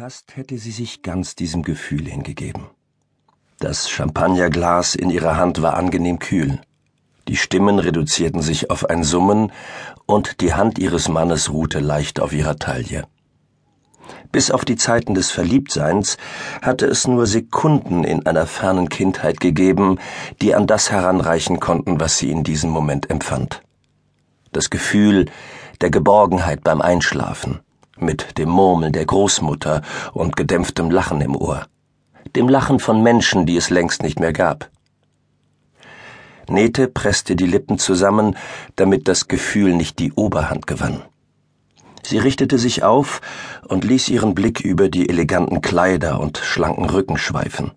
Fast hätte sie sich ganz diesem Gefühl hingegeben. Das Champagnerglas in ihrer Hand war angenehm kühl. Die Stimmen reduzierten sich auf ein Summen, und die Hand ihres Mannes ruhte leicht auf ihrer Taille. Bis auf die Zeiten des Verliebtseins hatte es nur Sekunden in einer fernen Kindheit gegeben, die an das heranreichen konnten, was sie in diesem Moment empfand. Das Gefühl der Geborgenheit beim Einschlafen, mit dem Murmeln der Großmutter und gedämpftem Lachen im Ohr, dem Lachen von Menschen, die es längst nicht mehr gab. Nete presste die Lippen zusammen, damit das Gefühl nicht die Oberhand gewann. Sie richtete sich auf und ließ ihren Blick über die eleganten Kleider und schlanken Rücken schweifen.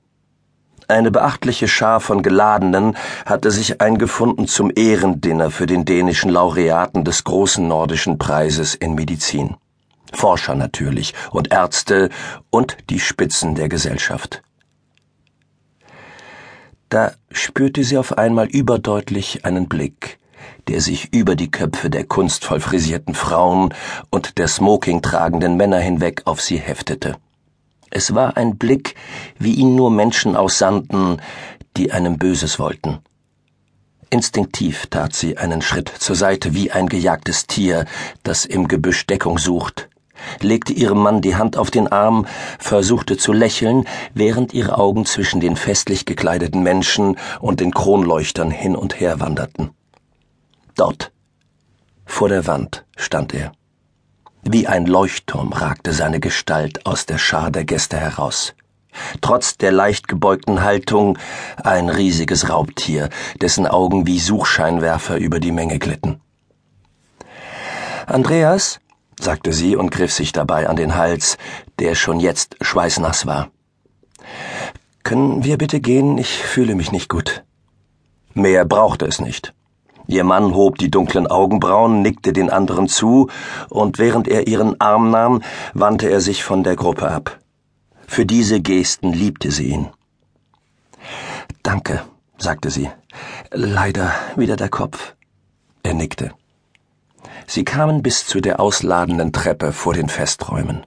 Eine beachtliche Schar von Geladenen hatte sich eingefunden zum Ehrendinner für den dänischen Laureaten des großen nordischen Preises in Medizin. Forscher natürlich und Ärzte und die Spitzen der Gesellschaft. Da spürte sie auf einmal überdeutlich einen Blick, der sich über die Köpfe der kunstvoll frisierten Frauen und der Smoking tragenden Männer hinweg auf sie heftete. Es war ein Blick, wie ihn nur Menschen aussandten, die einem Böses wollten. Instinktiv tat sie einen Schritt zur Seite wie ein gejagtes Tier, das im Gebüsch Deckung sucht, legte ihrem Mann die Hand auf den Arm, versuchte zu lächeln, während ihre Augen zwischen den festlich gekleideten Menschen und den Kronleuchtern hin und her wanderten. Dort, vor der Wand, stand er. Wie ein Leuchtturm ragte seine Gestalt aus der Schar der Gäste heraus. Trotz der leicht gebeugten Haltung ein riesiges Raubtier, dessen Augen wie Suchscheinwerfer über die Menge glitten. Andreas, sagte sie und griff sich dabei an den Hals, der schon jetzt schweißnass war. Können wir bitte gehen? Ich fühle mich nicht gut. Mehr brauchte es nicht. Ihr Mann hob die dunklen Augenbrauen, nickte den anderen zu, und während er ihren Arm nahm, wandte er sich von der Gruppe ab. Für diese Gesten liebte sie ihn. Danke, sagte sie. Leider wieder der Kopf. Er nickte. Sie kamen bis zu der ausladenden Treppe vor den Festräumen.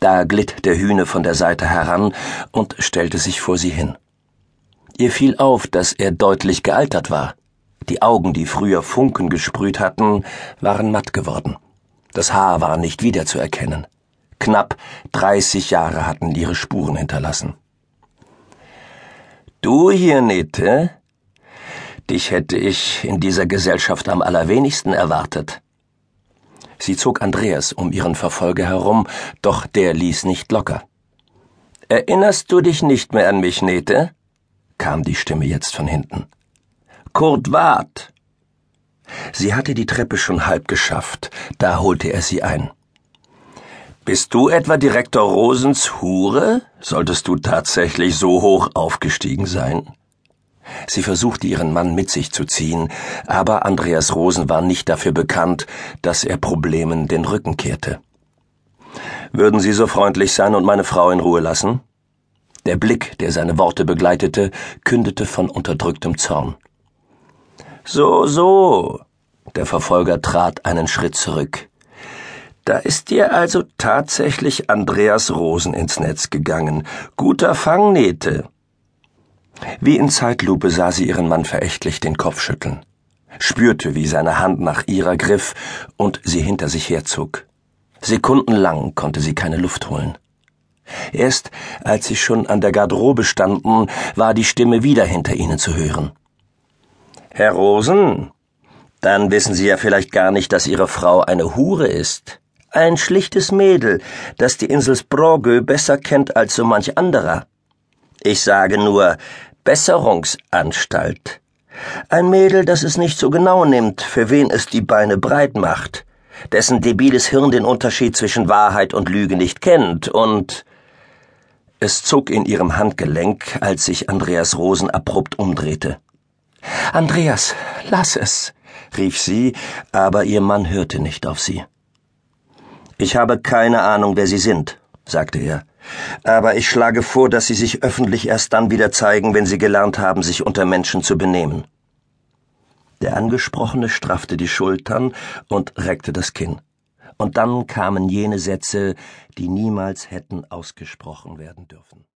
Da glitt der Hühne von der Seite heran und stellte sich vor sie hin. Ihr fiel auf, dass er deutlich gealtert war. Die Augen, die früher Funken gesprüht hatten, waren matt geworden. Das Haar war nicht wiederzuerkennen. Knapp dreißig Jahre hatten ihre Spuren hinterlassen. Du hier, Nete? Dich hätte ich in dieser Gesellschaft am allerwenigsten erwartet. Sie zog Andreas um ihren Verfolger herum, doch der ließ nicht locker. Erinnerst du dich nicht mehr an mich, Nete? kam die Stimme jetzt von hinten. Kurt Wart. Sie hatte die Treppe schon halb geschafft, da holte er sie ein. Bist du etwa Direktor Rosens Hure? Solltest du tatsächlich so hoch aufgestiegen sein? Sie versuchte ihren Mann mit sich zu ziehen, aber Andreas Rosen war nicht dafür bekannt, dass er Problemen den Rücken kehrte. Würden Sie so freundlich sein und meine Frau in Ruhe lassen? Der Blick, der seine Worte begleitete, kündete von unterdrücktem Zorn. So, so. Der Verfolger trat einen Schritt zurück. Da ist dir also tatsächlich Andreas Rosen ins Netz gegangen. Guter Fangnähte. Wie in Zeitlupe sah sie ihren Mann verächtlich den Kopf schütteln, spürte, wie seine Hand nach ihrer griff und sie hinter sich herzog. Sekundenlang konnte sie keine Luft holen. Erst als sie schon an der Garderobe standen, war die Stimme wieder hinter ihnen zu hören. Herr Rosen, dann wissen Sie ja vielleicht gar nicht, dass Ihre Frau eine Hure ist. Ein schlichtes Mädel, das die Insel Sprogö besser kennt als so manch anderer. Ich sage nur Besserungsanstalt. Ein Mädel, das es nicht so genau nimmt, für wen es die Beine breit macht, dessen debiles Hirn den Unterschied zwischen Wahrheit und Lüge nicht kennt und es zog in ihrem Handgelenk, als sich Andreas Rosen abrupt umdrehte. Andreas, lass es, rief sie, aber ihr Mann hörte nicht auf sie. Ich habe keine Ahnung, wer Sie sind, sagte er, aber ich schlage vor, dass Sie sich öffentlich erst dann wieder zeigen, wenn Sie gelernt haben, sich unter Menschen zu benehmen. Der Angesprochene straffte die Schultern und reckte das Kinn. Und dann kamen jene Sätze, die niemals hätten ausgesprochen werden dürfen.